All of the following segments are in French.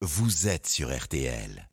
vous êtes sur RTL.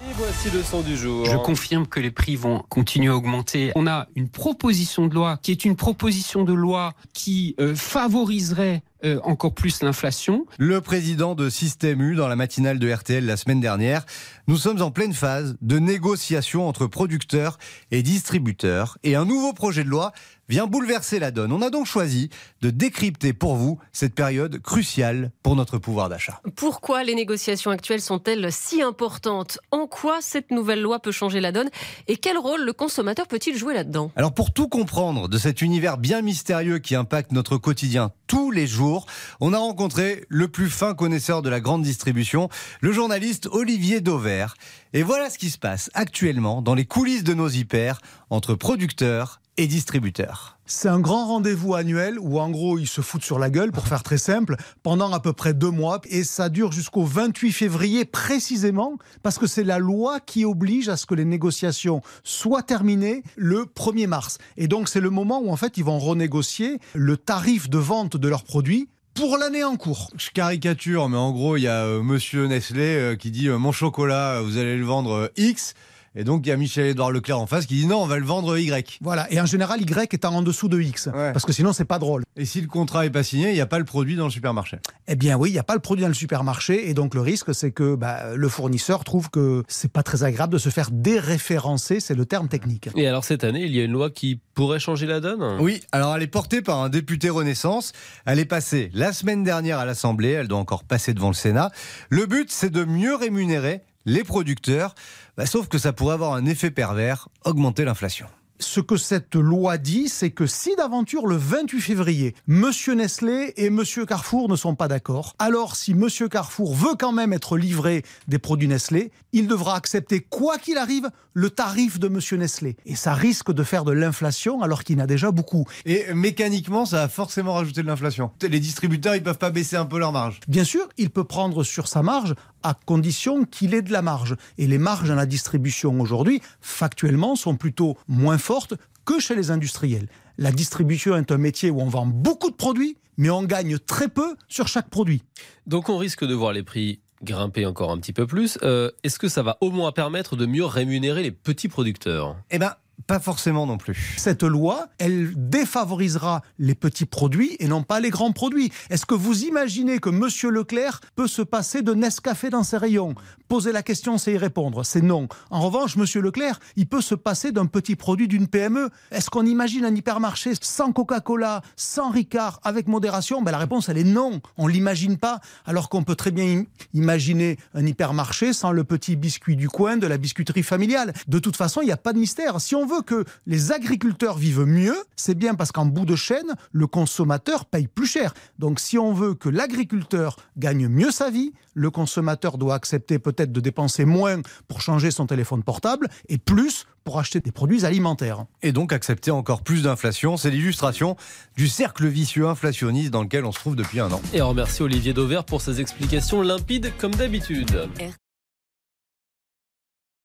Et voici le son du jour. Je confirme que les prix vont continuer à augmenter. On a une proposition de loi qui est une proposition de loi qui euh, favoriserait euh, encore plus l'inflation. Le président de Système U dans la matinale de RTL la semaine dernière. Nous sommes en pleine phase de négociation entre producteurs et distributeurs et un nouveau projet de loi vient bouleverser la donne. On a donc choisi de décrypter pour vous cette période cruciale pour notre pouvoir d'achat. Pourquoi les négociations actuelles sont-elles si importantes? En quoi cette nouvelle loi peut changer la donne? Et quel rôle le consommateur peut-il jouer là-dedans? Alors pour tout comprendre de cet univers bien mystérieux qui impacte notre quotidien tous les jours, on a rencontré le plus fin connaisseur de la grande distribution, le journaliste Olivier Dauvert. Et voilà ce qui se passe actuellement dans les coulisses de nos hyper entre producteurs et distributeurs. C'est un grand rendez-vous annuel où en gros ils se foutent sur la gueule pour faire très simple pendant à peu près deux mois et ça dure jusqu'au 28 février précisément parce que c'est la loi qui oblige à ce que les négociations soient terminées le 1er mars. Et donc c'est le moment où en fait ils vont renégocier le tarif de vente de leurs produits pour l'année en cours. Je caricature, mais en gros, il y a euh, monsieur Nestlé euh, qui dit euh, Mon chocolat, vous allez le vendre X. Et donc, il y a Michel-Édouard Leclerc en face qui dit non, on va le vendre Y. Voilà, et en général, Y étant en dessous de X, Ouais. parce que sinon, c'est pas drôle. Et si le contrat est pas signé, il n'y a pas le produit dans le supermarché. Eh bien oui, il n'y a pas le produit dans le supermarché, et donc le risque, c'est que bah, le fournisseur trouve que c'est pas très agréable de se faire déréférencer, c'est le terme technique. Et alors cette année, il y a une loi qui pourrait changer la donne? Oui, alors elle est portée par un député Renaissance. Elle est passée la semaine dernière à l'Assemblée, elle doit encore passer devant le Sénat. Le but, c'est de mieux rémunérer les producteurs, Bah, sauf que ça pourrait avoir un effet pervers, augmenter l'inflation. Ce que cette loi dit, c'est que si d'aventure le 28 février, Monsieur Nestlé et Monsieur Carrefour ne sont pas d'accord, alors si Monsieur Carrefour veut quand même être livré des produits Nestlé, il devra accepter quoi qu'il arrive le tarif de Monsieur Nestlé. Et ça risque de faire de l'inflation alors qu'il y en a déjà beaucoup. Et mécaniquement, ça va forcément rajouter de l'inflation. Les distributeurs, ils peuvent pas baisser un peu leur marge. Bien sûr, il peut prendre sur sa marge à condition qu'il ait de la marge. Et les marges dans la distribution aujourd'hui, factuellement, sont plutôt moins fortes que chez les industriels. La distribution est un métier où on vend beaucoup de produits, mais on gagne très peu sur chaque produit. Donc on risque de voir les prix grimper encore un petit peu plus. Euh, Est-ce que ça va au moins permettre de mieux rémunérer les petits producteurs? Eh ben, pas forcément non plus. Cette loi, elle défavorisera les petits produits et non pas les grands produits. Est-ce que vous imaginez que Monsieur Leclerc peut se passer de Nescafé dans ses rayons? Poser la question, c'est y répondre. C'est non. En revanche, Monsieur Leclerc, il peut se passer d'un petit produit d'une PME. Est-ce qu'on imagine un hypermarché sans Coca-Cola, sans Ricard, avec modération? Ben, La réponse, elle est non. On l'imagine pas. Alors qu'on peut très bien im- imaginer un hypermarché sans le petit biscuit du coin de la biscuiterie familiale. De toute façon, il n'y a pas de mystère. Si on veut que les agriculteurs vivent mieux, c'est bien parce qu'en bout de chaîne, le consommateur paye plus cher. Donc si on veut que l'agriculteur gagne mieux sa vie, le consommateur doit accepter peut-être de dépenser moins pour changer son téléphone portable et plus pour acheter des produits alimentaires. Et donc accepter encore plus d'inflation. C'est l'illustration du cercle vicieux inflationniste dans lequel on se trouve depuis un an. Et on remercie Olivier Dauvert pour ses explications limpides comme d'habitude.